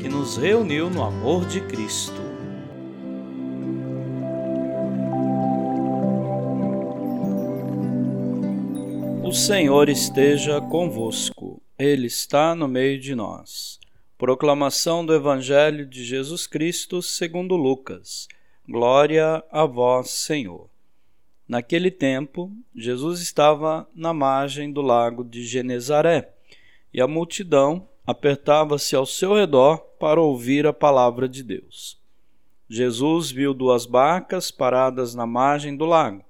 que nos reuniu no amor de Cristo. O Senhor esteja convosco, Ele está no meio de nós. Proclamação do Evangelho de Jesus Cristo segundo Lucas. Glória a vós, Senhor. Naquele tempo, Jesus estava na margem do lago de Genezaré, e a multidão apertava-se ao seu redor para ouvir a palavra de Deus. Jesus viu duas barcas paradas na margem do lago.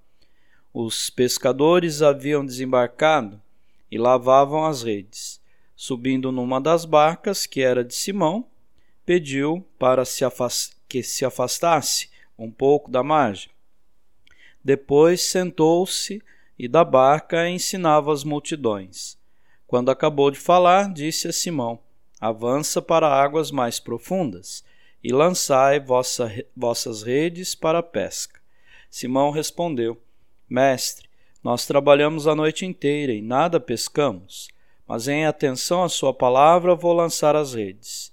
Os pescadores haviam desembarcado e lavavam as redes. Subindo numa das barcas, que era de Simão, pediu para se que se afastasse um pouco da margem. Depois sentou-se e da barca ensinava as multidões. Quando acabou de falar, disse a Simão: Avança para águas mais profundas e lançai vossa, vossas redes para a pesca. Simão respondeu: Mestre, nós trabalhamos a noite inteira e nada pescamos, mas em atenção à sua palavra vou lançar as redes.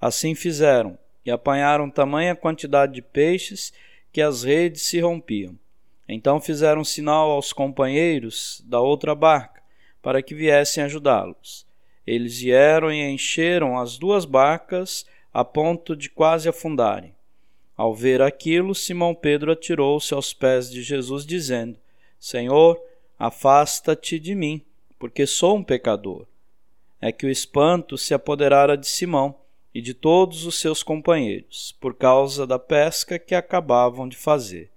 Assim fizeram e apanharam tamanha quantidade de peixes que as redes se rompiam. Então fizeram sinal aos companheiros da outra barca para que viessem ajudá-los. Eles vieram e encheram as duas barcas a ponto de quase afundarem. Ao ver aquilo, Simão Pedro atirou-se aos pés de Jesus, dizendo: Senhor, afasta-te de mim, porque sou um pecador. É que o espanto se apoderara de Simão e de todos os seus companheiros, por causa da pesca que acabavam de fazer.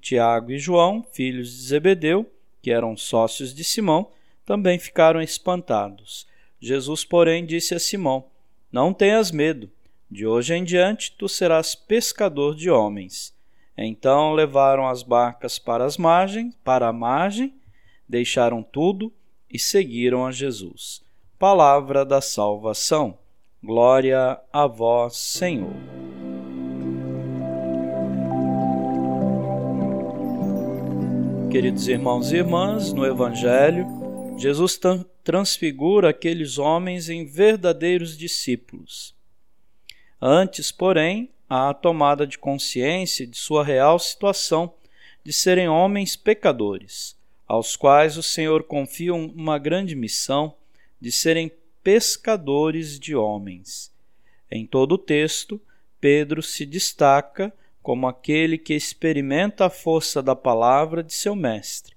Tiago e João, filhos de Zebedeu, que eram sócios de Simão, também ficaram espantados. Jesus, porém, disse a Simão: Não tenhas medo, de hoje em diante tu serás pescador de homens. Então levaram as barcas para as margens, para a margem, deixaram tudo e seguiram a Jesus. Palavra da salvação. Glória a vós, Senhor. Queridos irmãos e irmãs, no Evangelho, Jesus transfigura aqueles homens em verdadeiros discípulos. Antes, porém, há a tomada de consciência de sua real situação de serem homens pecadores, aos quais o Senhor confia uma grande missão de serem pescadores de homens. Em todo o texto, Pedro se destaca como aquele que experimenta a força da palavra de seu mestre,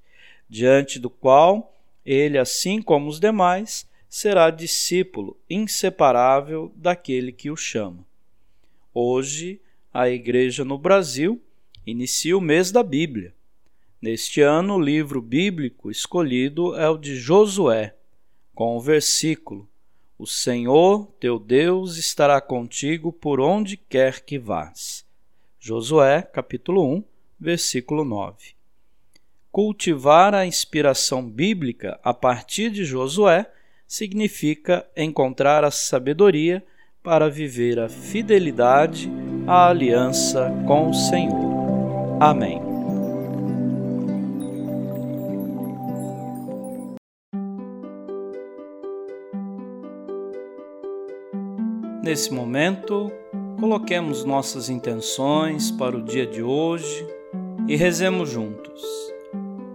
diante do qual ele, assim como os demais, será discípulo inseparável daquele que o chama. Hoje, a Igreja no Brasil inicia o mês da Bíblia. Neste ano, o livro bíblico escolhido é o de Josué, com o versículo: O Senhor teu Deus estará contigo por onde quer que vás. Josué, capítulo 1, versículo 9. Cultivar a inspiração bíblica a partir de Josué significa encontrar a sabedoria para viver a fidelidade à aliança com o Senhor. Amém. Nesse momento, Coloquemos nossas intenções para o dia de hoje e rezemos juntos.